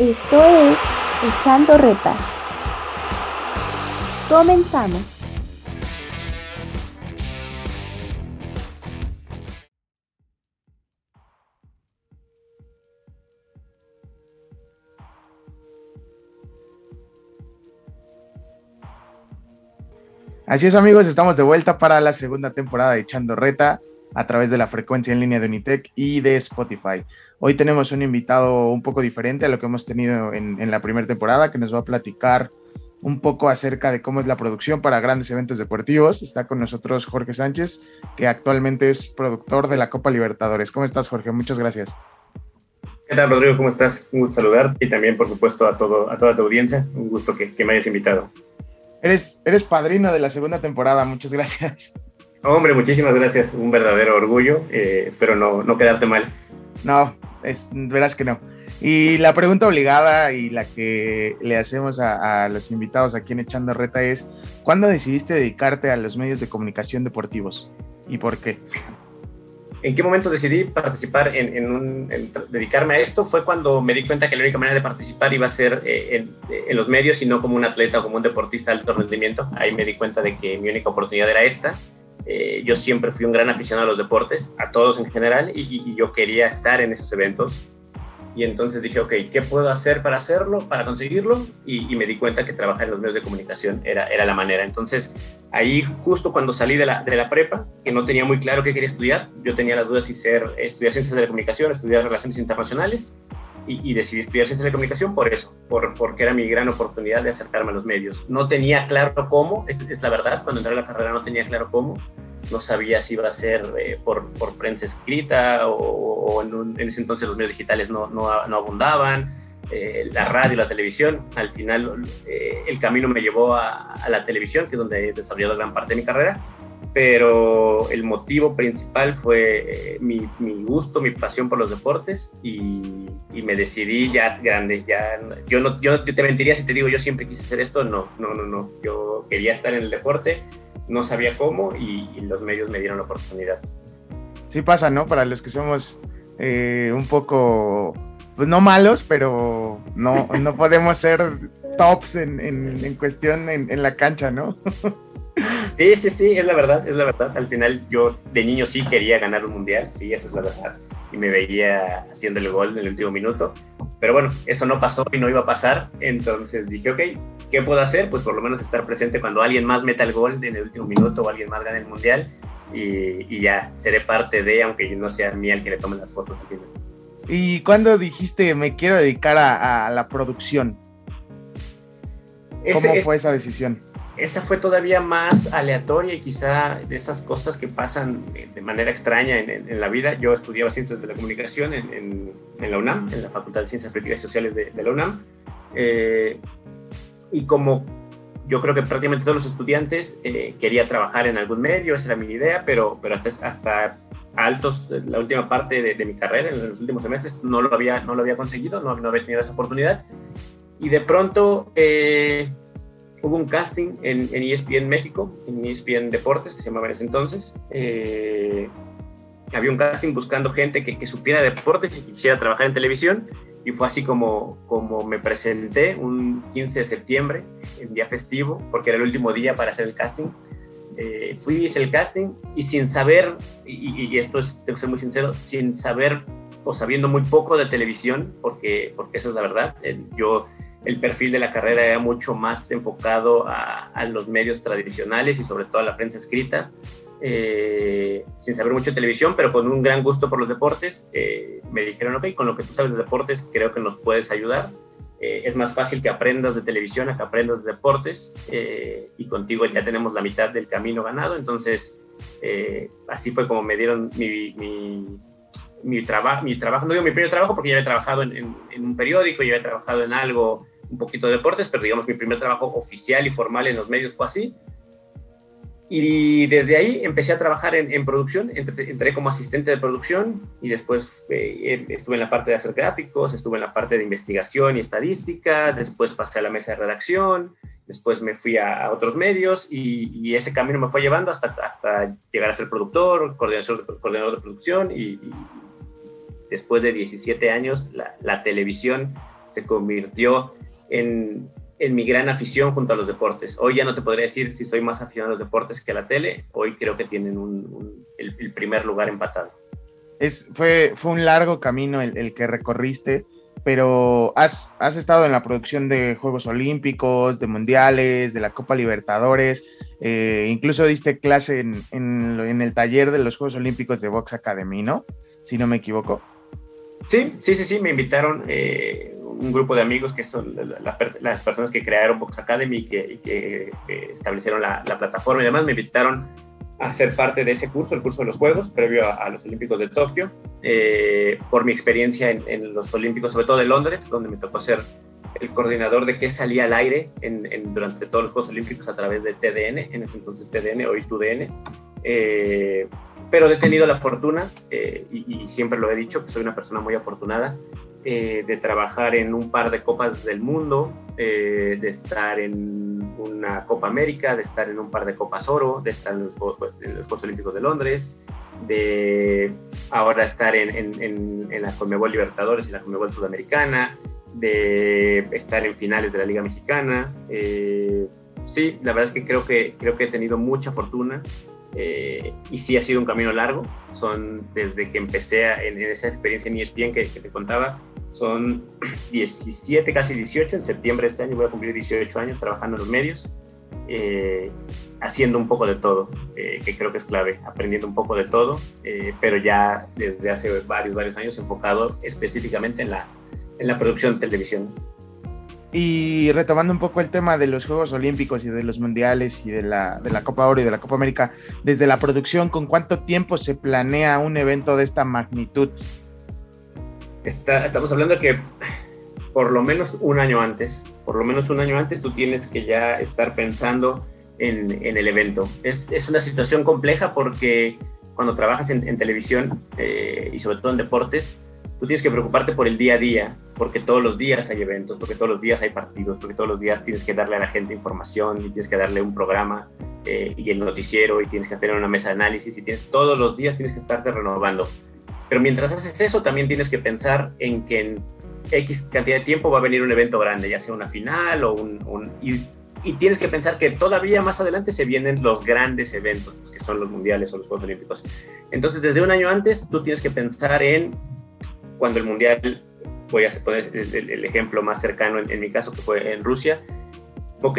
Esto es Echando Reta. Comenzamos. Así es amigos, estamos de vuelta para la segunda temporada de Echando Reta a través de la frecuencia en línea de Unitec y de Spotify. Hoy tenemos un invitado un poco diferente a lo que hemos tenido en, la primera temporada, que nos va a platicar un poco acerca de cómo es la producción para grandes eventos deportivos. Está con nosotros Jorge Sánchez, que actualmente es productor de la Copa Libertadores. ¿Cómo estás, Jorge? Muchas gracias. ¿Qué tal, Rodrigo? ¿Cómo estás? Un gusto saludarte y también, por supuesto, a, todo, a toda tu audiencia. Un gusto que, que me hayas invitado. Eres, eres padrino de la segunda temporada, muchas gracias. Hombre, muchísimas gracias, un verdadero orgullo, eh, espero no, no quedarte mal. No, es, verás que no. Y la pregunta obligada y la que le hacemos a, a, los invitados aquí en Echando Reta es, ¿cuándo decidiste dedicarte a los medios de comunicación deportivos y por qué? ¿En qué momento decidí participar en, un, dedicarme a esto? Fue cuando me di cuenta que la única manera de participar iba a ser eh, en, los medios y no como un atleta o como un deportista de alto rendimiento. Ahí me di cuenta de que mi única oportunidad era esta. Eh, yo siempre fui un gran aficionado a los deportes, a todos en general, y yo quería estar en esos eventos y entonces dije, ok, ¿qué puedo hacer para hacerlo, para conseguirlo? Y, me di cuenta que trabajar en los medios de comunicación era, era la manera. Entonces, ahí justo cuando salí de la, de la prepa, que no tenía muy claro qué quería estudiar, yo tenía las dudas si ser, estudiar ciencias de la comunicación, estudiar relaciones internacionales, y, decidí estudiar ciencias de la comunicación por eso, por, porque era mi gran oportunidad de acercarme a los medios. No tenía claro cómo, es, es la verdad, cuando entré a la carrera no tenía claro cómo, no sabía si iba a ser eh, por, por, prensa escrita o, en, ese entonces los medios digitales no, no, no abundaban, eh, la radio, la televisión. Al final eh, el camino me llevó a, a, la televisión, que es donde he desarrollado gran parte de mi carrera, pero el motivo principal fue mi, mi, gusto, mi pasión por los deportes y, y, me decidí ya grande. Ya, yo, no, yo te mentiría si te digo yo siempre quise hacer esto, no, no, no, no. Yo quería estar en el deporte no sabía cómo y, los medios me dieron la oportunidad. Sí pasa, ¿no? Para los que somos eh, un poco, pues no malos, pero no, no podemos ser tops en, en, cuestión en, la cancha, ¿no? Sí, sí, sí, es la verdad, es la verdad. Al final yo de niño sí quería ganar un mundial, sí, esa es la verdad. Y me veía haciendo el gol en el último minuto. Pero bueno, eso no pasó y no iba a pasar. Entonces dije, ok, ¿Qué puedo hacer? Pues por lo menos estar presente cuando alguien más meta el gol en el último minuto o alguien más gane el mundial y, ya seré parte de, aunque yo no sea mí el que le tome las fotos al final. ¿Y cuándo dijiste me quiero dedicar a, la producción? ¿Cómo fue esa decisión? Esa fue todavía más aleatoria y quizá de esas cosas que pasan de manera extraña en, la vida. Yo estudiaba Ciencias de la Comunicación en, la UNAM, en la Facultad de Ciencias Políticas y Sociales de, la UNAM. Eh, y como yo creo que prácticamente todos los estudiantes eh, quería trabajar en algún medio, esa era mi idea, pero, pero hasta, hasta altos, la última parte de, mi carrera, en los últimos semestres, no lo había, no lo había conseguido, no, no había tenido esa oportunidad. Y de pronto eh, hubo un casting en, en, ESPN México, en ESPN Deportes, que se llamaba en ese entonces. Eh, había un casting buscando gente que, que supiera deportes y quisiera trabajar en televisión y fue así como, como me presenté un 15 de septiembre, el día festivo, porque era el último día para hacer el casting. Eh, fui, hice el casting y sin saber, y, esto es, tengo que ser muy sincero, sin saber o sabiendo muy poco de televisión, porque, porque esa es la verdad, yo el perfil de la carrera era mucho más enfocado a, los medios tradicionales y sobre todo a la prensa escrita. Eh, sin saber mucho de televisión, pero con un gran gusto por los deportes, eh, me dijeron, ok, con lo que tú sabes de deportes, creo que nos puedes ayudar. Eh, es más fácil que aprendas de televisión a que aprendas de deportes y contigo ya tenemos la mitad del camino ganado. Entonces, así fue como me dieron mi, mi, trabajo, mi trabajo, no digo mi primer trabajo porque ya había trabajado en, en, en un periódico, ya había trabajado en algo, un poquito de deportes, pero digamos mi primer trabajo oficial y formal en los medios fue así. Y desde ahí empecé a trabajar en, producción, entré, como asistente de producción y después eh, estuve en la parte de hacer gráficos, estuve en la parte de investigación y estadística, después pasé a la mesa de redacción, después me fui a, otros medios y, ese camino me fue llevando hasta, hasta llegar a ser productor, coordinador, coordinador de producción y, después de 17 años la, la televisión se convirtió en, en mi gran afición junto a los deportes. Hoy ya no te podría decir si soy más aficionado a los deportes que a la tele, hoy creo que tienen un, el, primer lugar empatado. Es, fue, fue un largo camino el, el que recorriste pero has, has, estado en la producción de Juegos Olímpicos, de Mundiales, de la Copa Libertadores, eh, incluso diste clase en, en, el taller de los Juegos Olímpicos de Box Academy, ¿no? Si no me equivoco. Sí, sí, sí, sí, me invitaron eh, un grupo de amigos que son las personas que crearon Box Academy y que, que, establecieron la, la plataforma y demás, me invitaron a ser parte de ese curso, el curso de los Juegos, previo a, los Olímpicos de Tokio, eh, por mi experiencia en, los Olímpicos, sobre todo de Londres, donde me tocó ser el coordinador de qué salía al aire durante todos los Juegos Olímpicos a través de TDN, en ese entonces TDN, hoy TUDN. Pero he tenido la fortuna, eh, y, siempre lo he dicho, que soy una persona muy afortunada, eh, de trabajar en un par de copas del mundo, eh, de estar en una Copa América, de estar en un par de copas oro, de estar en los Juegos, Olímpicos de Londres, de ahora estar en, en, en, la Conmebol Libertadores y la Conmebol Sudamericana, de estar en finales de la Liga Mexicana. Sí, la verdad es que creo que, creo que he tenido mucha fortuna eh, y sí ha sido un camino largo. Son desde que empecé en, esa experiencia en ESPN que, que, te contaba, son 17, casi 18. En septiembre de este año voy a cumplir 18 años trabajando en los medios, eh, haciendo un poco de todo, eh, que creo que es clave, aprendiendo un poco de todo, pero ya desde hace varios, varios años enfocado específicamente en la, en la producción de televisión. Y retomando un poco el tema de los Juegos Olímpicos y de los Mundiales y de la, de la Copa Oro y de la Copa América, desde la producción, ¿con cuánto tiempo se planea un evento de esta magnitud? Estamos hablando de que por lo menos un año antes, por lo menos un año antes tú tienes que ya estar pensando en, el evento. Es, una situación compleja porque cuando trabajas en, en televisión eh, y sobre todo en deportes, tú tienes que preocuparte por el día a día, porque todos los días hay eventos, porque todos los días hay partidos, porque todos los días tienes que darle a la gente información y tienes que darle un programa eh, y el noticiero y tienes que tener una mesa de análisis y tienes todos los días tienes que estarte renovando. Pero mientras haces eso, también tienes que pensar en que en X cantidad de tiempo va a venir un evento grande, ya sea una final o un... y, y tienes que pensar que todavía más adelante se vienen los grandes eventos, que son los mundiales o los Juegos Olímpicos. Entonces, desde un año antes, tú tienes que pensar en cuando el Mundial, voy a poner el, ejemplo más cercano en, mi caso, que fue en Rusia, ok,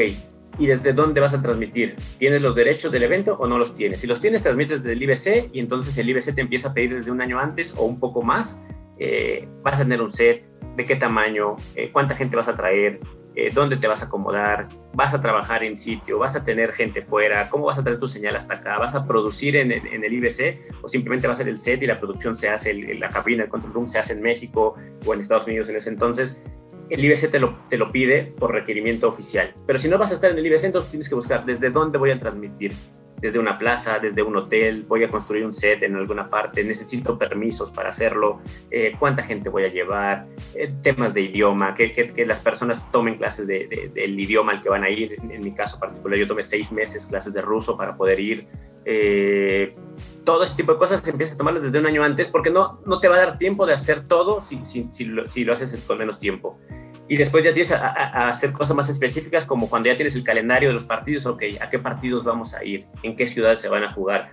¿y desde dónde vas a transmitir? ¿Tienes los derechos del evento o no los tienes? Si los tienes, transmites desde el IBC y entonces el IBC te empieza a pedir desde un año antes o un poco más, eh, vas a tener un set, de qué tamaño, eh, cuánta gente vas a traer, eh, dónde te vas a acomodar, vas a trabajar en sitio, vas a tener gente fuera, cómo vas a traer tu señal hasta acá, vas a producir en el, IBC o simplemente va a ser el set y la producción se hace, el, la cabina, el control room se hace en México o en Estados Unidos en ese entonces. El IBC te lo, te lo pide por requerimiento oficial. Pero si no vas a estar en el IBC, entonces tienes que buscar desde dónde voy a transmitir, desde una plaza, desde un hotel, voy a construir un set en alguna parte, necesito permisos para hacerlo, eh, cuánta gente voy a llevar, eh, temas de idioma, que, que, las personas tomen clases de, del idioma al que van a ir. En, mi caso particular, yo tomé seis meses clases de ruso para poder ir. Eh, todo ese tipo de cosas se empieza a tomarlas desde un año antes porque no, no te va a dar tiempo de hacer todo si, si, si, lo, si lo haces con menos tiempo y después ya tienes a, hacer cosas más específicas como cuando ya tienes el calendario de los partidos, ok, ¿a qué partidos vamos a ir? ¿En qué ciudades se van a jugar?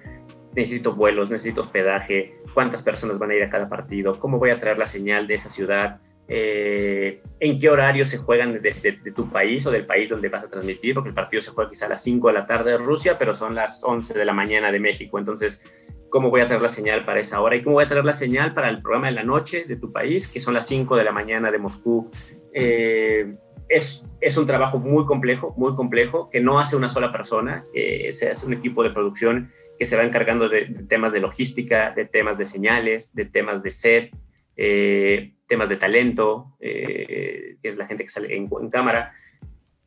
Necesito vuelos, necesito hospedaje, cuántas personas van a ir a cada partido, cómo voy a traer la señal de esa ciudad, eh, en qué horario se juegan de, tu país o del país donde vas a transmitir, porque el partido se juega quizá a las 5 de la tarde de Rusia, pero son las 11 de la mañana de México, entonces cómo voy a traer la señal para esa hora y cómo voy a traer la señal para el programa de la noche de tu país, que son las 5 de la mañana de Moscú. Eh, es, es, un trabajo muy complejo, muy complejo, que no hace una sola persona, eh, se hace un equipo de producción que se va encargando de, temas de logística, de temas de señales, de temas de set, eh, temas de talento, que es la gente que sale en, en cámara.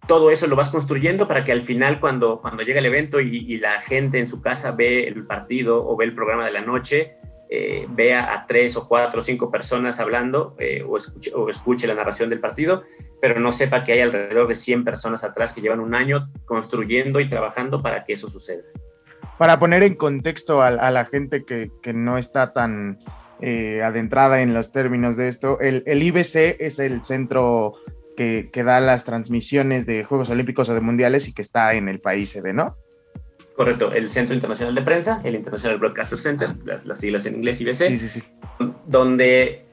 Todo eso lo vas construyendo para que al final cuando, cuando llega el evento y, la gente en su casa ve el partido o ve el programa de la noche, eh, vea a tres o cuatro o cinco personas hablando eh, o, escuche, la narración del partido, pero no sepa que hay alrededor de 100 personas atrás que llevan un año construyendo y trabajando para que eso suceda. Para poner en contexto a, la gente que, no está tan eh, adentrada en los términos de esto, el, IBC es el centro que, da las transmisiones de Juegos Olímpicos o de Mundiales y que está en el país sede, ¿no? Correcto, el Centro Internacional de Prensa, el International Broadcaster Center, las, siglas en inglés IBC, sí, sí, sí. donde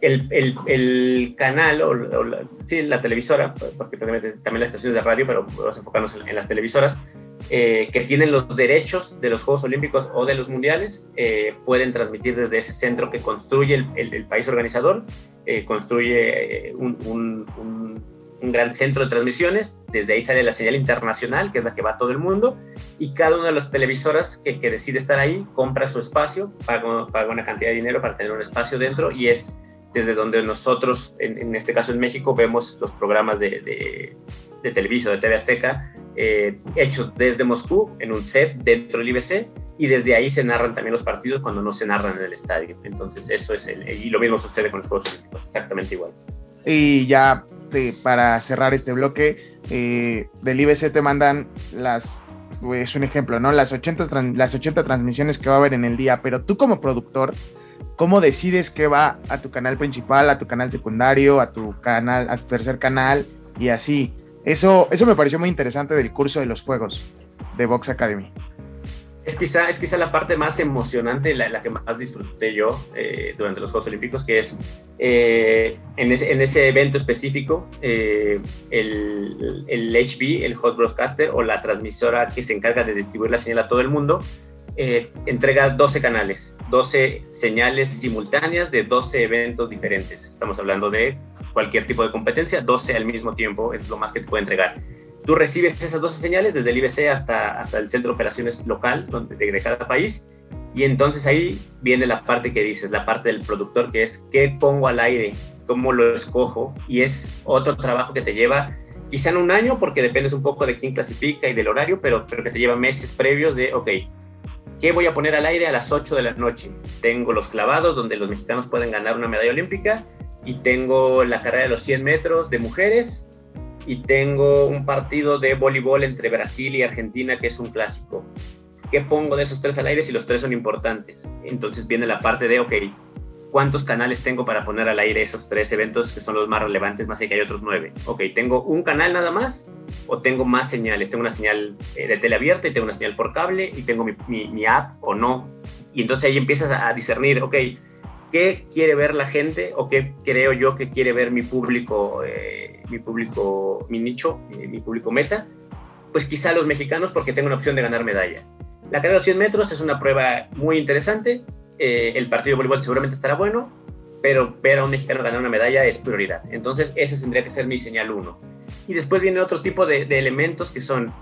el, el, canal, o, la, sí, la televisora, porque también, las estaciones de radio, pero vamos a enfocarnos en, las televisoras, eh, que tienen los derechos de los Juegos Olímpicos o de los Mundiales, eh, pueden transmitir desde ese centro que construye el, el país organizador, eh, construye un, un, un, un, gran centro de transmisiones, desde ahí sale la señal internacional, que es la que va a todo el mundo, y cada una de las televisoras que, que decide estar ahí compra su espacio, paga, paga una cantidad de dinero para tener un espacio dentro y es desde donde nosotros, en, este caso en México, vemos los programas de, de, de de TV Azteca, eh, hechos desde Moscú, en un set dentro del IBC, y desde ahí se narran también los partidos cuando no se narran en el estadio. Entonces, eso es, el, y lo mismo sucede con los Juegos Olímpicos, exactamente igual. Y ya para cerrar este bloque, eh, del IBC te mandan las, es un ejemplo, ¿no? Las 80, las 80 transmisiones que va a haber en el día, pero tú como productor, cómo decides qué va a tu canal principal, a tu canal secundario, a tu canal, a tu tercer canal y así. Eso, eso me pareció muy interesante del curso de los juegos de Box Academy. Es quizá, es quizá la parte más emocionante, la, que más disfruté yo eh, durante los Juegos Olímpicos, que es eh, en, ese, en, ese, evento específico, eh, el, el, HB, el Host Broadcaster o la transmisora que se encarga de distribuir la señal a todo el mundo, entrega 12 canales, 12 señales simultáneas de 12 eventos diferentes. Estamos hablando de cualquier tipo de competencia, 12 al mismo tiempo es lo más que te puede entregar. Tú recibes esas 12 señales desde el IBC hasta, hasta el centro de operaciones local donde, de cada país. Y entonces ahí viene la parte que dices, la parte del productor que es qué pongo al aire, cómo lo escojo y es otro trabajo que te lleva quizá en un año porque dependes un poco de quién clasifica y del horario, pero, pero que te lleva meses previos de, ok, ¿Qué voy a poner al aire a las 8 de la noche? Tengo los clavados, donde los mexicanos pueden ganar una medalla olímpica, y tengo la carrera de los 100 metros de mujeres, y tengo un partido de voleibol entre Brasil y Argentina, que es un clásico. ¿Qué pongo de esos tres al aire si los tres son importantes? Entonces viene la parte de, ok, ¿cuántos canales tengo para poner al aire esos tres eventos que son los más relevantes, más que hay otros nueve? Ok, tengo un canal nada más o tengo más señales. Tengo una señal eh, de tele abierta y tengo una señal por cable y tengo mi, app o no. Y entonces ahí empiezas a discernir, ok, ¿qué quiere ver la gente o qué creo yo que quiere ver mi público, eh, mi público, mi nicho, eh, mi público meta? Pues quizá los mexicanos porque tengo una opción de ganar medalla. La carrera de los 100 metros es una prueba muy interesante. el partido de voleibol seguramente estará bueno, pero ver a un mexicano ganar una medalla es prioridad. Entonces, esa tendría que ser mi señal 1. Y después viene otro tipo de, elementos que son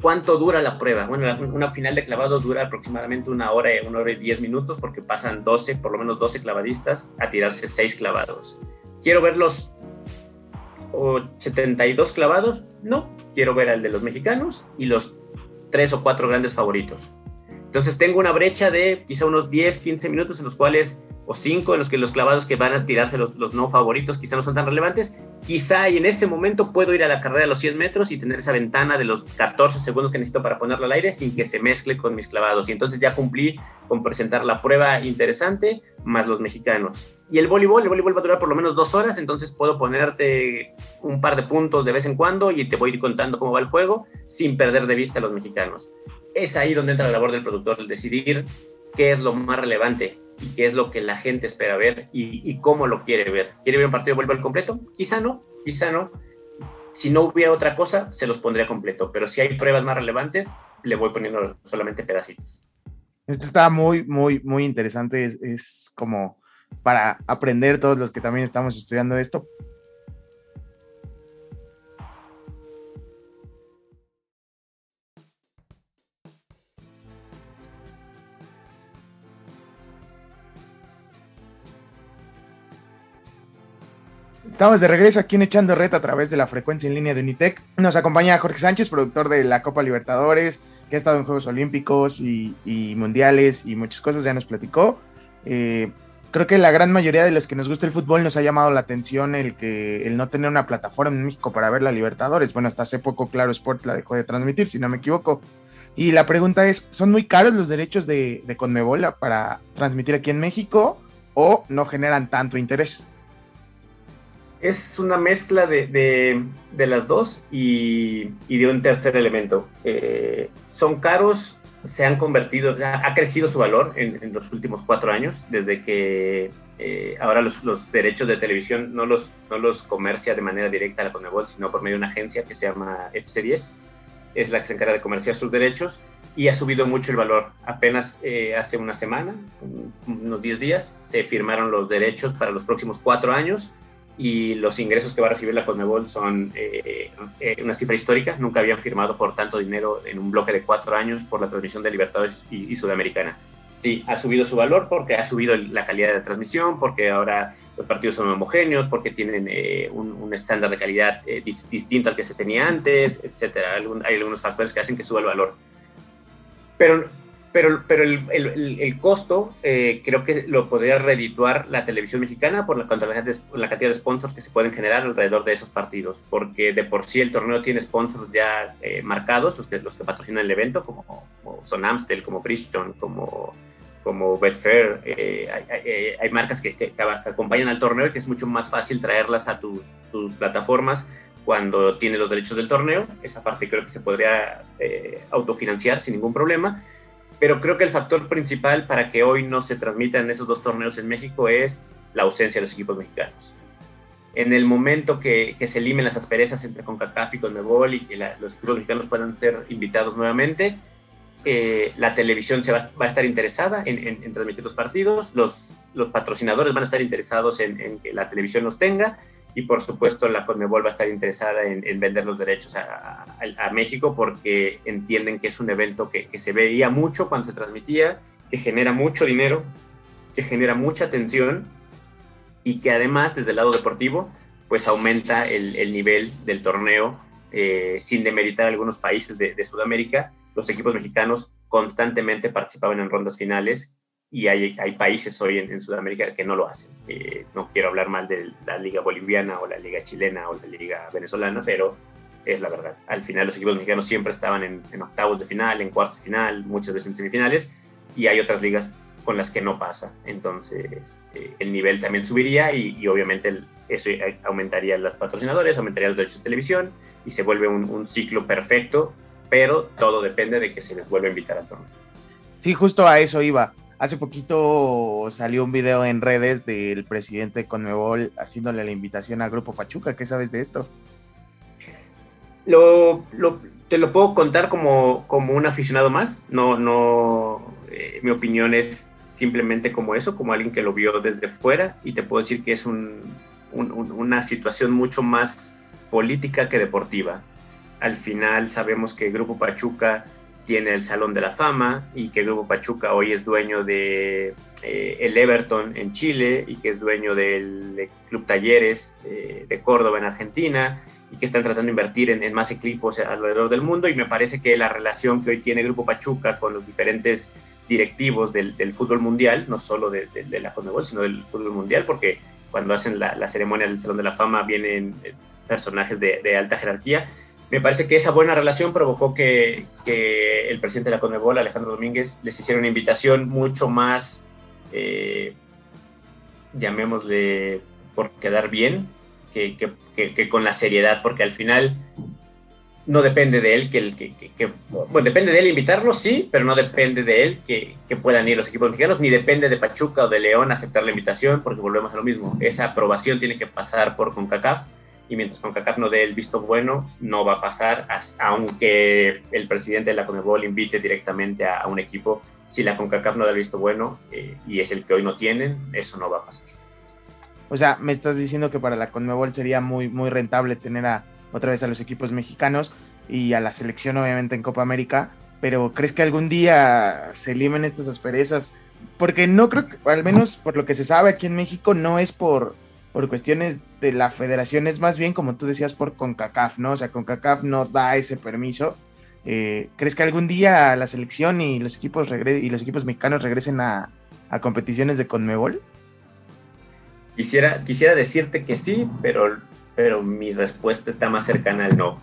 cuánto dura la prueba. Bueno, una final de clavado dura aproximadamente una hora, una hora y diez minutos porque pasan 12, por lo menos 12 clavadistas a tirarse 6 clavados. ¿Quiero ver los 72 clavados? No, quiero ver al de los mexicanos y los 3 o 4 grandes favoritos. Entonces tengo una brecha de quizá unos 10, 15 minutos en los cuales o cinco en los que los clavados que van a tirarse los, los, no favoritos quizá no son tan relevantes. Quizá y en ese momento puedo ir a la carrera de los 100 metros y tener esa ventana de los 14 segundos que necesito para ponerlo al aire sin que se mezcle con mis clavados. Y entonces ya cumplí con presentar la prueba interesante más los mexicanos. Y el voleibol, el voleibol va a durar por lo menos dos horas, entonces puedo ponerte un par de puntos de vez en cuando y te voy a ir contando cómo va el juego sin perder de vista a los mexicanos. Es ahí donde entra la labor del productor, el decidir qué es lo más relevante y qué es lo que la gente espera ver y, cómo lo quiere ver. ¿Quiere ver un partido de voleibol completo? Quizá no, quizá no. Si no hubiera otra cosa, se los pondría completo, pero si hay pruebas más relevantes, le voy poniendo solamente pedacitos. Esto está muy, muy, muy interesante. Es, es como para aprender todos los que también estamos estudiando esto, Estamos de regreso aquí en Echando Reta a través de la frecuencia en línea de Unitec. Nos acompaña Jorge Sánchez, productor de la Copa Libertadores, que ha estado en Juegos Olímpicos y, Mundiales y muchas cosas, ya nos platicó. Eh, creo que la gran mayoría de los que nos gusta el fútbol nos ha llamado la atención el que el no tener una plataforma en México para ver la Libertadores. Bueno, hasta hace poco Claro Sport la dejó de transmitir, si no me equivoco. Y la pregunta es, ¿son muy caros los derechos de, de Conmebol para transmitir aquí en México? o no generan tanto interés? Es una mezcla de, las dos y, de un tercer elemento. Eh, son caros, se han convertido, ha crecido su valor en, los últimos cuatro años, desde que eh, ahora los, derechos de televisión no los, no los comercia de manera directa la Conmebol, sino por medio de una agencia que se llama FC10, es la que se encarga de comerciar sus derechos y ha subido mucho el valor. Apenas eh, hace una semana, unos 10 días, se firmaron los derechos para los próximos cuatro años y los ingresos que va a recibir la Conmebol son eh, eh, una cifra histórica. Nunca habían firmado por tanto dinero en un bloque de cuatro años por la transmisión de Libertadores y, Sudamericana. Sí, ha subido su valor porque ha subido la calidad de transmisión, porque ahora los partidos son homogéneos, porque tienen un, estándar de calidad distinto al que se tenía antes, etcétera. hay algunos factores que hacen que suba el valor pero, pero, pero el, el, el costo eh, creo que lo podría redituar la televisión mexicana por la, la, cantidad de sponsors que se pueden generar alrededor de esos partidos, porque de por sí el torneo tiene sponsors ya eh, marcados, los que, los que patrocinan el evento, como, como Son Amstel, como Bridgestone, como, como Betfair. Eh, hay, marcas que, que, acompañan al torneo y que es mucho más fácil traerlas a tus, tus plataformas cuando tiene los derechos del torneo. Esa parte creo que se podría autofinanciar sin ningún problema. Pero creo que el factor principal para que hoy no se transmitan esos dos torneos en México es la ausencia de los equipos mexicanos. En el momento que, se eliminen las asperezas entre CONCACAF y CONMEBOL y que los equipos mexicanos puedan ser invitados nuevamente, eh, la televisión se va, a estar interesada en, transmitir los partidos, los, los patrocinadores van a estar interesados en, en que la televisión los tenga y por supuesto la Conmebol va a estar interesada en, vender los derechos a, México porque entienden que es un evento que, se veía mucho cuando se transmitía, que genera mucho dinero, que genera mucha atención y que además desde el lado deportivo pues aumenta el, nivel del torneo eh, sin demeritar algunos países de, de Sudamérica. Los equipos mexicanos constantemente participaban en rondas finales y hay, hay países hoy en, Sudamérica que no lo hacen. Eh, no quiero hablar mal de la liga boliviana o la liga chilena o la liga venezolana, pero es la verdad. Al final los equipos mexicanos siempre estaban en, octavos de final, en cuartos de final, muchas veces en semifinales, y hay otras ligas con las que no pasa. Entonces eh, el nivel también subiría y, obviamente eso aumentaría los patrocinadores, aumentaría los derechos de televisión y se vuelve un, un ciclo perfecto, pero todo depende de que se les vuelva a invitar al torneo. Sí, justo a eso iba Hace poquito salió un video en redes del presidente Conmebol haciéndole la invitación a Grupo Pachuca. ¿Qué sabes de esto? Lo, te lo puedo contar como, como un aficionado más. No, no, eh, mi opinión es simplemente como eso, como alguien que lo vio desde fuera y te puedo decir que es una situación mucho más política que deportiva. Al final sabemos que Grupo Pachuca tiene el Salón de la Fama y que Grupo Pachuca hoy es dueño de eh, el Everton en Chile y que es dueño del Club Talleres eh, de Córdoba en Argentina y que están tratando de invertir en, más equipos alrededor del mundo. Y me parece que la relación que hoy tiene Grupo Pachuca con los diferentes directivos del, fútbol mundial, no solo de, la Conmebol, sino del fútbol mundial, porque cuando hacen la, ceremonia del Salón de la Fama vienen eh, personajes de alta jerarquía, me parece que esa buena relación provocó que, el presidente de la Conmebol, Alejandro Domínguez, les hiciera una invitación mucho más, eh, llamémosle, por quedar bien, que, con la seriedad, porque al final no depende de él que el que, bueno, depende de él invitarlos, sí, pero no depende de él que, puedan ir los equipos mexicanos, ni depende de Pachuca o de León aceptar la invitación, porque volvemos a lo mismo. Esa aprobación tiene que pasar por CONCACAF y mientras CONCACAF no dé el visto bueno, no va a pasar, aunque el presidente de la CONMEBOL invite directamente a, un equipo. Si la CONCACAF no da el visto bueno eh, y es el que hoy no tienen, eso no va a pasar. O sea, me estás diciendo que para la CONMEBOL sería muy, muy rentable tener a, otra vez a los equipos mexicanos y a la selección obviamente en Copa América, pero ¿crees que algún día se limen estas asperezas? Porque no creo que, al menos por lo que se sabe aquí en México, no es por por cuestiones de la federación, es más bien como tú decías por CONCACAF, ¿no? O sea, CONCACAF no da ese permiso. Eh, ¿Crees que algún día la selección y los equipos, y los equipos mexicanos regresen a, competiciones de CONMEBOL? Quisiera, quisiera decirte que sí, pero, pero mi respuesta está más cercana al no.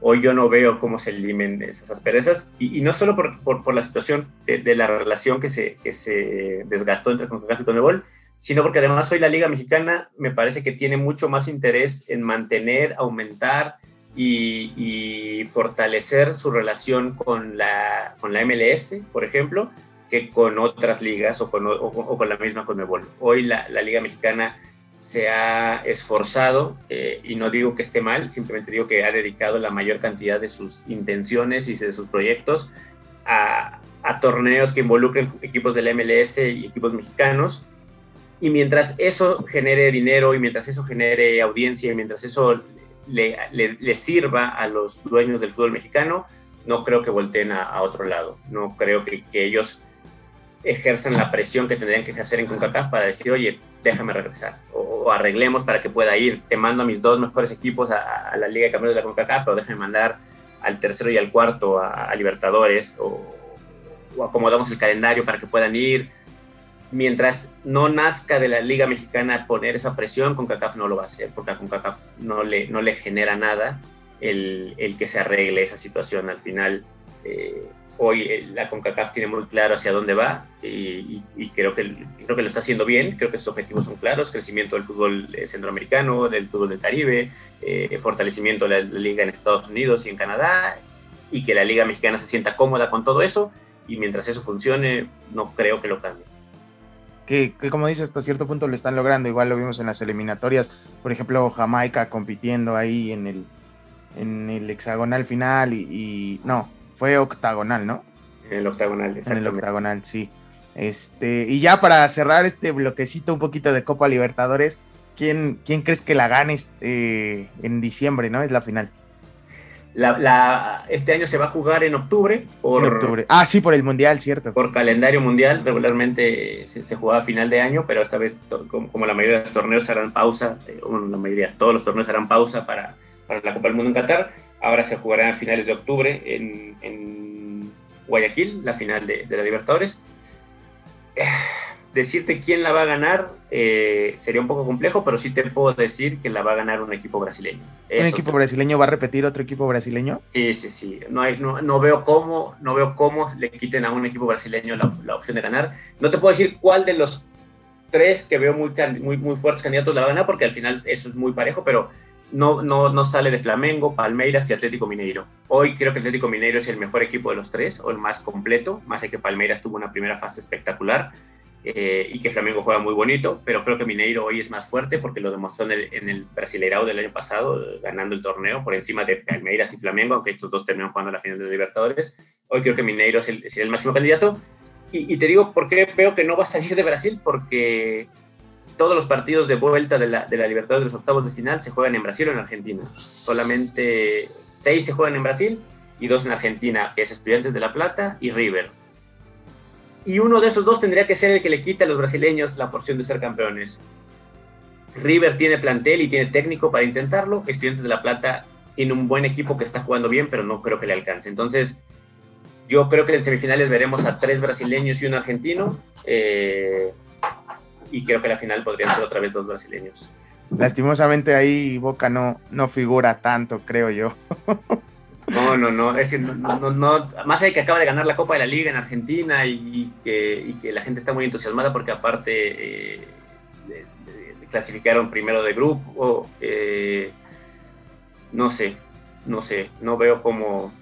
Hoy yo no veo cómo se elimen esas asperezas, y, no solo por, por, la situación de, la relación que se, que se desgastó entre CONCACAF y CONMEBOL, sino porque además hoy la Liga Mexicana me parece que tiene mucho más interés en mantener, aumentar y, fortalecer su relación con la, con la MLS, por ejemplo, que con otras ligas o con, o, con la misma Conmebol. Hoy la, Liga Mexicana se ha esforzado, eh, y no digo que esté mal, simplemente digo que ha dedicado la mayor cantidad de sus intenciones y de sus proyectos a, a torneos que involucren equipos del MLS y equipos mexicanos. Y mientras eso genere dinero y mientras eso genere audiencia y mientras eso le, sirva a los dueños del fútbol mexicano, no creo que volteen a, otro lado. No creo que, ellos ejerzan la presión que tendrían que ejercer en CONCACAF para decir, oye, déjame regresar, o, arreglemos para que pueda ir, te mando a mis dos mejores equipos a, la Liga de Campeones de la CONCACAF, pero déjame mandar al tercero y al cuarto a, Libertadores, o acomodamos el calendario para que puedan ir mientras no nazca de la Liga Mexicana poner esa presión, CONCACAF no lo va a hacer, porque a CONCACAF no le, no le genera nada el, el que se arregle esa situación. Al final, eh, hoy eh, la CONCACAF tiene muy claro hacia dónde va y, creo, que, creo que lo está haciendo bien, creo que sus objetivos son claros, crecimiento del fútbol eh, centroamericano, del fútbol del Caribe, fortalecimiento de la liga en Estados Unidos y en Canadá, y que la Liga Mexicana se sienta cómoda con todo eso, y mientras eso funcione, no creo que lo cambie que, como dice, hasta cierto punto lo están logrando. Igual lo vimos en las eliminatorias, por ejemplo, Jamaica compitiendo ahí en el, en el hexagonal final y, no, fue octagonal, ¿no? En el octagonal, En el octagonal, sí. Este, y ya para cerrar este bloquecito un poquito de Copa Libertadores, ¿quién, quién crees que la gane este, en diciembre, no? Es la final. La, este año se va a jugar en octubre. Por, octubre. Ah, sí, por el Mundial, cierto. Por calendario mundial. Regularmente se, se jugaba a final de año, pero esta vez, como, la mayoría de los torneos harán pausa, eh, bueno, la mayoría, todos los torneos harán pausa para, para, la Copa del Mundo en Qatar, ahora se jugará a finales de octubre en, en Guayaquil, la final de, de la Libertadores. Decirte quién la va a ganar eh, sería un poco complejo, pero sí te puedo decir que la va a ganar un equipo brasileño. ¿Un equipo brasileño va a repetir otro equipo brasileño? Sí, sí, sí. No, hay, no, veo cómo, no veo cómo le quiten a un equipo brasileño la, opción de ganar. No te puedo decir cuál de los tres que veo muy, muy, muy fuertes candidatos la va a ganar, porque al final eso es muy parejo, pero no, no, no sale de Flamengo, Palmeiras y Atlético Mineiro. Hoy creo que Atlético Mineiro es el mejor equipo de los tres, o el más completo, más que Palmeiras tuvo una primera fase espectacular. Eh, y que Flamengo juega muy bonito, pero creo que Mineiro hoy es más fuerte porque lo demostró en el, en el Brasileirao del año pasado, ganando el torneo por encima de Palmeiras y Flamengo, aunque estos dos terminaron jugando la final de Libertadores. Hoy creo que Mineiro es el, el máximo candidato. Y, te digo por qué veo que no va a salir de Brasil, porque todos los partidos de vuelta de la, de la Libertadores de los octavos de final se juegan en Brasil o en Argentina. Solamente seis se juegan en Brasil y dos en Argentina, que es Estudiantes de La Plata y River y uno de esos dos tendría que ser el que le quite a los brasileños la porción de ser campeones. River tiene plantel y tiene técnico para intentarlo. Estudiantes de La Plata tiene un buen equipo que está jugando bien, pero no creo que le alcance. Entonces, yo creo que en semifinales veremos a tres brasileños y un argentino. Eh, y creo que la final podrían ser otra vez dos brasileños. Lastimosamente ahí Boca no, no figura tanto, creo yo. No, no, no, es que no, no, más allá de que acaba de ganar la Copa de la Liga en Argentina y, que, la gente está muy entusiasmada porque aparte eh, clasificaron primero de grupo, eh, no sé, no sé, no veo cómo,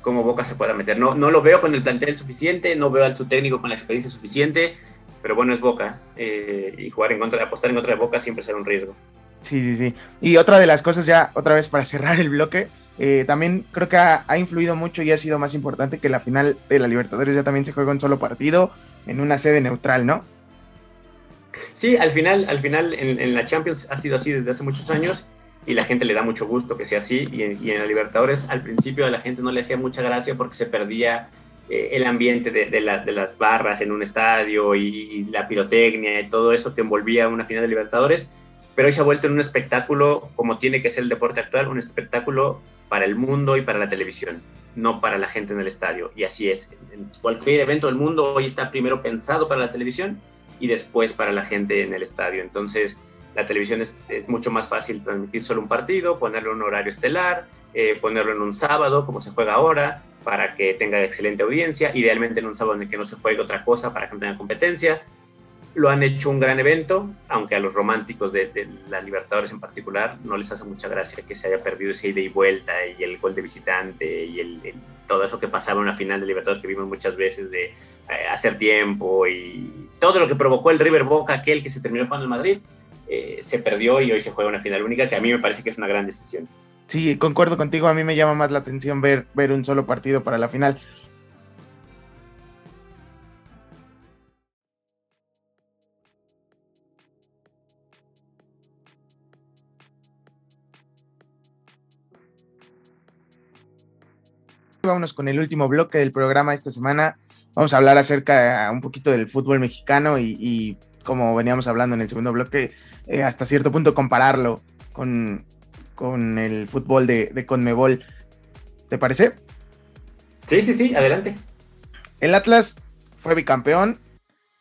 cómo Boca se pueda meter. No, no lo veo con el plantel suficiente, no veo al su técnico con la experiencia suficiente, pero bueno, es Boca eh, y jugar en contra, apostar en contra de Boca siempre será un riesgo. Sí, sí, sí. Y otra de las cosas ya, otra vez para cerrar el bloque, eh, también creo que ha, influido mucho y ha sido más importante que la final de la Libertadores ya también se juega un solo partido en una sede neutral, ¿no? Sí, al final, al final en, la Champions ha sido así desde hace muchos años y la gente le da mucho gusto que sea así y en, la Libertadores al principio a la gente no le hacía mucha gracia porque se perdía eh, el ambiente de, las barras en un estadio y, la pirotecnia y todo eso que envolvía una final de Libertadores pero hoy se ha vuelto en un espectáculo como tiene que ser el deporte actual, un espectáculo para el mundo y para la televisión, no para la gente en el estadio. Y así es. Cualquier evento del mundo hoy está primero pensado para la televisión y después para la gente en el estadio. Entonces, la televisión es, mucho más fácil transmitir solo un partido, ponerlo en un horario estelar, eh, ponerlo en un sábado, como se juega ahora, para que tenga excelente audiencia, idealmente en un sábado en el que no se juegue otra cosa para que no tenga competencia. Lo han hecho un gran evento, aunque a los románticos de, la Libertadores en particular no les hace mucha gracia que se haya perdido ese ida y vuelta y el gol de visitante y el, todo eso que pasaba en una final de Libertadores que vimos muchas veces de eh, hacer tiempo y todo lo que provocó el River Boca, aquel que se terminó jugando en Madrid, eh, se perdió y hoy se juega una final única que a mí me parece que es una gran decisión. Sí, concuerdo contigo, a mí me llama más la atención ver, ver un solo partido para la final. Vámonos con el último bloque del programa esta semana. Vamos a hablar acerca un poquito del fútbol mexicano y, como veníamos hablando en el segundo bloque, eh, hasta cierto punto compararlo con, con el fútbol de, de Conmebol. ¿Te parece? Sí, sí, sí, adelante. El Atlas fue bicampeón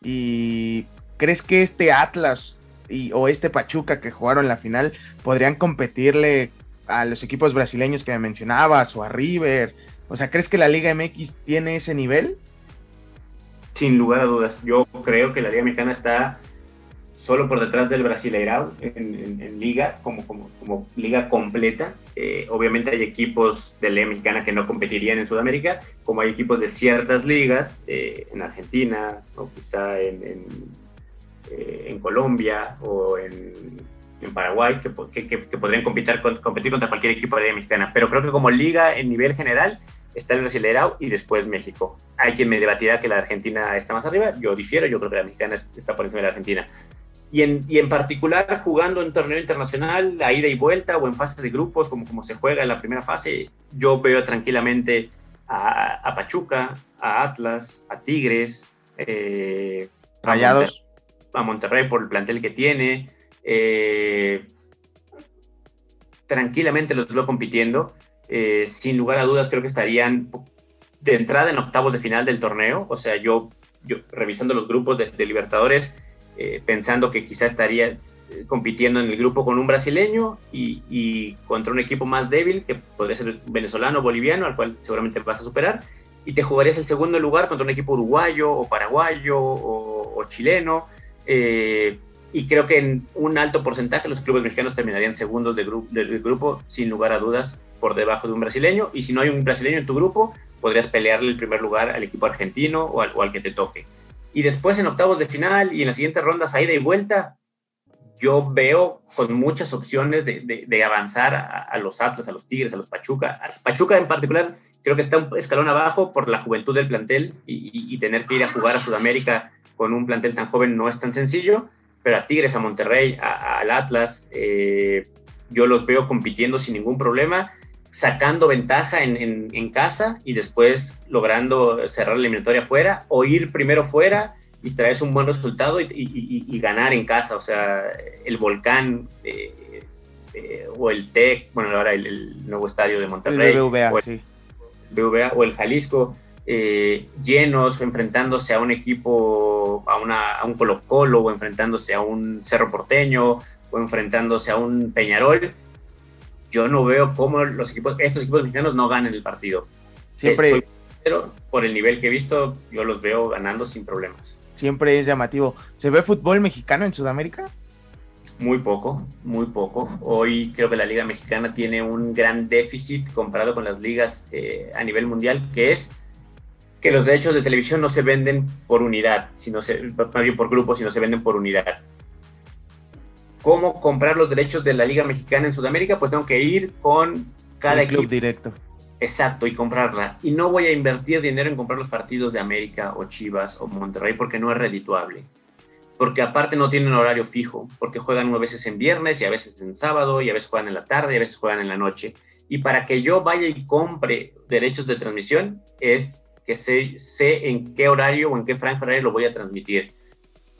y ¿crees que este Atlas y, o este Pachuca que jugaron la final podrían competirle a los equipos brasileños que me mencionabas o a River o sea, ¿crees que la Liga MX tiene ese nivel? Sin lugar a dudas. Yo creo que la Liga Mexicana está solo por detrás del Brasileirao en, liga, como, como, liga completa. Eh, obviamente hay equipos de Liga Mexicana que no competirían en Sudamérica, como hay equipos de ciertas ligas, eh, en Argentina, o quizá en, en, eh, Colombia o en, Paraguay, que, que, que, podrían competir, competir contra cualquier equipo de Liga Mexicana. Pero creo que como liga en nivel general, está el Brasileirao y después México. Hay quien me debatirá que la Argentina está más arriba, yo difiero, yo creo que la mexicana está por encima de la Argentina. Y en, y en particular jugando en torneo internacional, a ida y vuelta o en fase de grupos, como, como se juega en la primera fase, yo veo tranquilamente a, Pachuca, a Atlas, a Tigres, eh, Rayados. A Monterrey, por el plantel que tiene. Eh, tranquilamente los veo compitiendo eh, sin lugar a dudas creo que estarían de entrada en octavos de final del torneo. O sea, yo, revisando los grupos de, Libertadores, eh, pensando que quizá estaría eh, compitiendo en el grupo con un brasileño y, contra un equipo más débil, que podría ser venezolano o boliviano, al cual seguramente vas a superar, y te jugarías el segundo lugar contra un equipo uruguayo o paraguayo o, chileno. y creo que en un alto porcentaje los clubes mexicanos terminarían segundos del grupo, sin lugar a dudas, por debajo de un brasileño y si no hay un brasileño en tu grupo, podrías pelearle el primer lugar al equipo argentino o al, que te toque. Y después en octavos de final y en las siguientes rondas, ida y vuelta, yo veo con muchas opciones de, avanzar a, los Atlas, a los Tigres, a los Pachuca. Pachuca en particular creo que está un escalón abajo por la juventud del plantel y, tener que ir a jugar a Sudamérica con un plantel tan joven no es tan sencillo, pero a Tigres, a Monterrey, al Atlas, eh, yo los veo compitiendo sin ningún problema sacando ventaja en, casa y después logrando cerrar la eliminatoria fuera o ir primero fuera y traerse un buen resultado y, ganar en casa. O sea, el Volcán eh, eh, o el TEC, bueno, ahora el, nuevo estadio de Monterrey. El BVA, o el, sí. BVA o el Jalisco. Eh, llenos, enfrentándose a un equipo, a, una, a un Colo Colo, o enfrentándose a un Cerro Porteño, o enfrentándose a un Peñarol, yo no veo cómo los equipos, estos equipos mexicanos no ganen el partido. Siempre. pero por el nivel que he visto, yo los veo ganando sin problemas. Siempre es llamativo. ¿Se ve fútbol mexicano en Sudamérica? Muy poco, muy poco. Hoy creo que la Liga Mexicana tiene un gran déficit comparado con las ligas eh, a nivel mundial, que es que los derechos de televisión no se venden por unidad, sino se, más bien por grupos, sino se venden por unidad cómo comprar los derechos de la Liga Mexicana en Sudamérica, pues tengo que ir con cada equipo. directo. Exacto, y comprarla. Y no voy a invertir dinero en comprar los partidos de América o Chivas o Monterrey porque no es redituable. Porque aparte no tienen horario fijo, porque juegan a veces en viernes y a veces en sábado y a veces juegan en la tarde y a veces juegan en la noche. Y para que yo vaya y compre derechos de transmisión es que sé, sé en qué horario o en qué franja horario lo voy a transmitir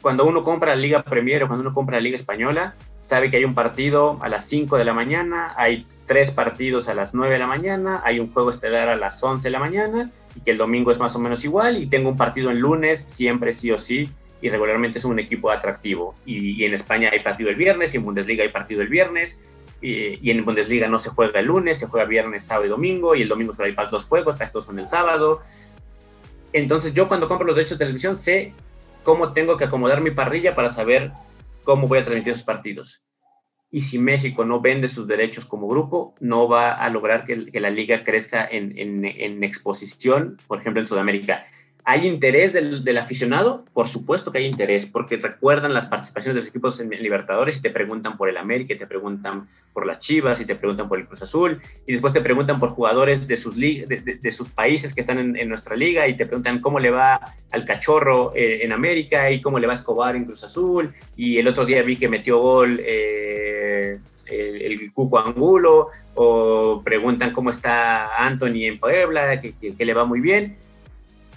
cuando uno compra la Liga Premier o cuando uno compra la Liga Española, sabe que hay un partido a las 5 de la mañana, hay tres partidos a las 9 de la mañana, hay un juego estelar a las 11 de la mañana y que el domingo es más o menos igual y tengo un partido en lunes, siempre sí o sí, y regularmente es un equipo atractivo. Y, en España hay partido el viernes y en Bundesliga hay partido el viernes. Y, en Bundesliga no se juega el lunes, se juega viernes, sábado y domingo, y el domingo solo hay dos juegos, estos son el sábado. Entonces yo cuando compro los derechos de televisión sé cómo tengo que acomodar mi parrilla para saber cómo voy a transmitir esos partidos. Y si México no vende sus derechos como grupo, no va a lograr que, la liga crezca en, en exposición, por ejemplo, en Sudamérica. ¿Hay interés del, aficionado? Por supuesto que hay interés, porque recuerdan las participaciones de los equipos en, Libertadores y te preguntan por el América, y te preguntan por las Chivas, y te preguntan por el Cruz Azul, y después te preguntan por jugadores de sus, de, sus países que están en, nuestra liga, y te preguntan cómo le va al Cachorro eh, en América, y cómo le va a Escobar en Cruz Azul, y el otro día vi que metió gol eh, el, Cuco Angulo, o preguntan cómo está Anthony en Puebla, que le va muy bien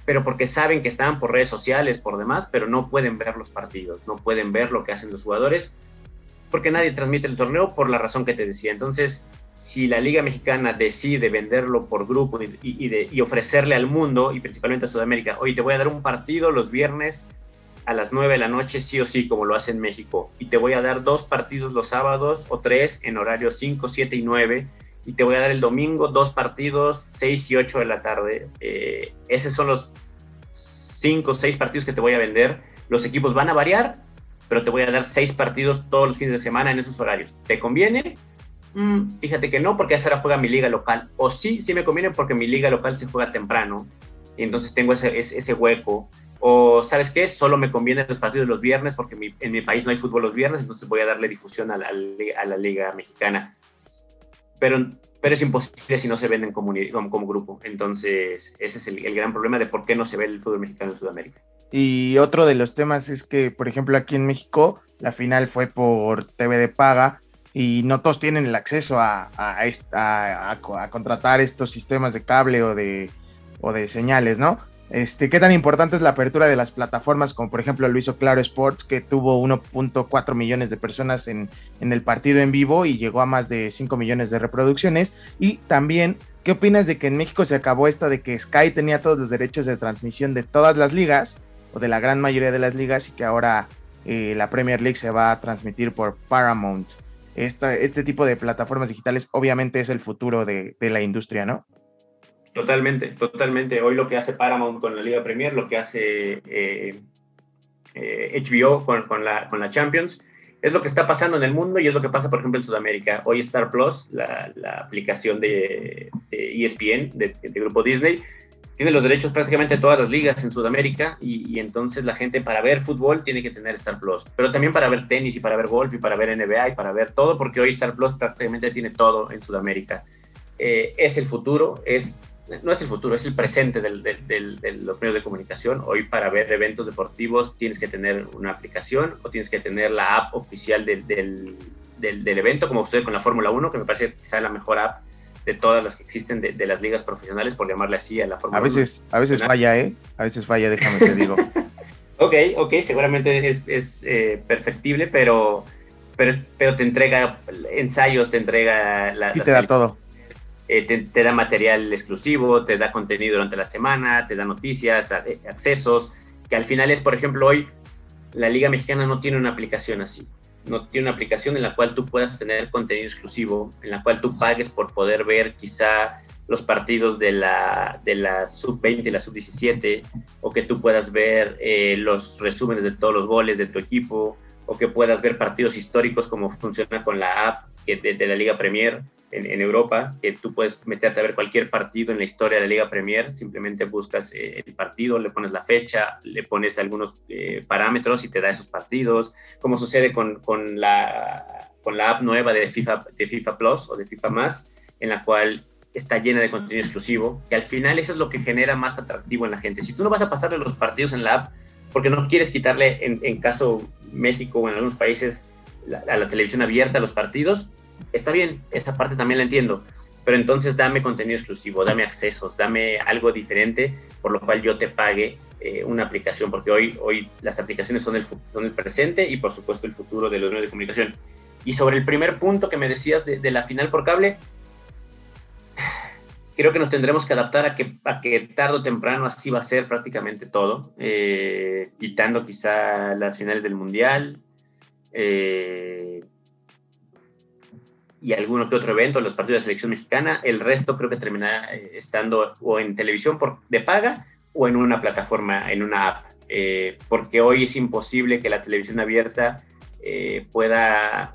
pero porque saben que están por redes sociales, por demás, pero no pueden ver los partidos, no pueden ver lo que hacen los jugadores, porque nadie transmite el torneo por la razón que te decía. Entonces, si la Liga Mexicana decide venderlo por grupo y, ofrecerle al mundo, y principalmente a Sudamérica, oye, te voy a dar un partido los viernes a las 9 de la noche, sí o sí, como lo hace en México, y te voy a dar dos partidos los sábados o tres en horarios 5, 7 y 9, y te voy a dar el domingo dos partidos, 6 y 8 de la tarde. Eh, esos son los 5 o 6 partidos que te voy a vender. Los equipos van a variar, pero te voy a dar 6 partidos todos los fines de semana en esos horarios. ¿Te conviene? Mm, fíjate que no, porque a esa hora juega mi liga local. O sí, sí me conviene porque mi liga local se juega temprano. Y entonces tengo ese, ese, hueco. O, ¿sabes qué? Solo me conviene los partidos los viernes porque en mi país no hay fútbol los viernes, entonces voy a darle difusión a la, a la liga mexicana pero, pero es imposible si no se venden como, como, grupo. Entonces, ese es el, gran problema de por qué no se ve el fútbol mexicano en Sudamérica. Y otro de los temas es que, por ejemplo, aquí en México, la final fue por TV de paga y no todos tienen el acceso a, a, a, a contratar estos sistemas de cable o de, o de señales, ¿no? Este, ¿Qué tan importante es la apertura de las plataformas como por ejemplo lo hizo Claro Sports, que tuvo 1.4 millones de personas en, el partido en vivo y llegó a más de 5 millones de reproducciones? Y también, ¿qué opinas de que en México se acabó esto de que Sky tenía todos los derechos de transmisión de todas las ligas o de la gran mayoría de las ligas y que ahora eh, la Premier League se va a transmitir por Paramount? este tipo de plataformas digitales obviamente es el futuro de la industria, ¿no? Totalmente, totalmente. Hoy lo que hace Paramount con la Liga Premier, lo que hace eh, eh, HBO con, la, con la Champions, es lo que está pasando en el mundo y es lo que pasa, por ejemplo, en Sudamérica. Hoy Star Plus, la, aplicación de, ESPN, de, Grupo Disney, tiene los derechos prácticamente de todas las ligas en Sudamérica y, y, entonces la gente para ver fútbol tiene que tener Star Plus, pero también para ver tenis y para ver golf y para ver NBA y para ver todo, porque hoy Star Plus prácticamente tiene todo en Sudamérica. Eh, es el futuro, es no es el futuro, es el presente de los medios de comunicación. Hoy para ver eventos deportivos tienes que tener una aplicación o tienes que tener la app oficial del, evento, como sucede con la Fórmula 1, que me parece quizá la mejor app de todas las que existen de, las ligas profesionales, por llamarle así a la Fórmula 1. A veces, a veces falla, ¿eh? A veces falla, déjame te digo. ok, ok, seguramente es, eh, perfectible, pero, pero, pero te entrega ensayos, te entrega... La, sí, te da todo eh, te, da material exclusivo, te da contenido durante la semana, te da noticias, eh, accesos, que al final es, por ejemplo, hoy la Liga Mexicana no tiene una aplicación así. No tiene una aplicación en la cual tú puedas tener contenido exclusivo, en la cual tú pagues por poder ver quizá los partidos de la, de la sub-20 y la sub-17, o que tú puedas ver eh, los resúmenes de todos los goles de tu equipo, o que puedas ver partidos históricos como funciona con la app de la Liga Premier en, Europa, que tú puedes meterte a ver cualquier partido en la historia de la Liga Premier, simplemente buscas eh, el partido, le pones la fecha, le pones algunos eh, parámetros y te da esos partidos, como sucede con, con, la, con la app nueva de FIFA, de FIFA Plus o de FIFA Más, en la cual está llena de contenido exclusivo, que al final eso es lo que genera más atractivo en la gente. Si tú no vas a pasarle los partidos en la app, porque no quieres quitarle, en, en caso México o en algunos países, a la televisión abierta los partidos, está bien, esa parte también la entiendo, pero entonces dame contenido exclusivo, dame accesos, dame algo diferente, por lo cual yo te pague eh, una aplicación, porque hoy, hoy las aplicaciones son el, son el presente y por supuesto el futuro de los medios de comunicación. Y sobre el primer punto que me decías de, la final por cable, creo que nos tendremos que adaptar a que, a que tarde o temprano así va a ser prácticamente todo, eh, quitando quizá las finales del Mundial. Eh, y alguno que otro evento, los partidos de selección mexicana, el resto creo que terminará eh, estando o en televisión por, de paga o en una plataforma, en una app. eh, porque hoy es imposible que la televisión abierta pueda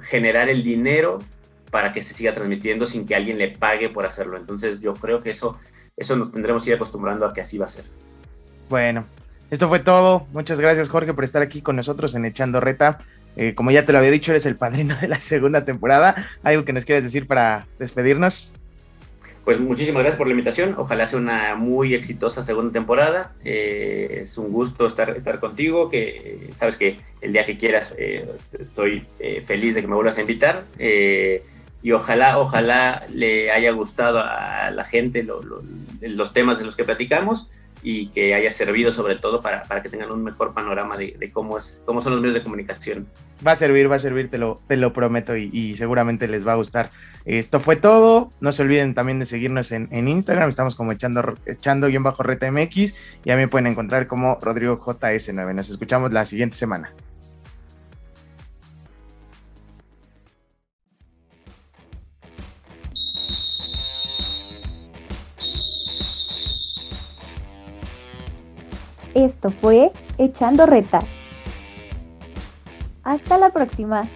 generar el dinero para que se siga transmitiendo sin que alguien le pague por hacerlo. Entonces yo creo que eso, eso nos tendremos que ir acostumbrando a que así va a ser. Bueno, esto fue todo. Muchas gracias Jorge por estar aquí con nosotros en Echando Reta. Eh, como ya te lo había dicho, eres el padrino de la segunda temporada. ¿Algo que nos quieras decir para despedirnos? Pues muchísimas gracias por la invitación. Ojalá sea una muy exitosa segunda temporada. Eh, es un gusto estar, estar contigo. Que sabes que el día que quieras eh, estoy feliz de que me vuelvas a invitar. y ojalá, ojalá le haya gustado a la gente los temas de los que platicamos y que haya servido sobre todo para, para que tengan un mejor panorama de, de, cómo, es, cómo son los medios de comunicación. Va a servir, va a servir, te lo, te lo prometo y, seguramente les va a gustar. Esto fue todo. No se olviden también de seguirnos en, en Instagram. Estamos como echando, echando guion bajo reta MX. Y a mí pueden encontrar como Rodrigo JS9. Nos escuchamos la siguiente semana. Esto fue Echando Reta. Hasta la próxima.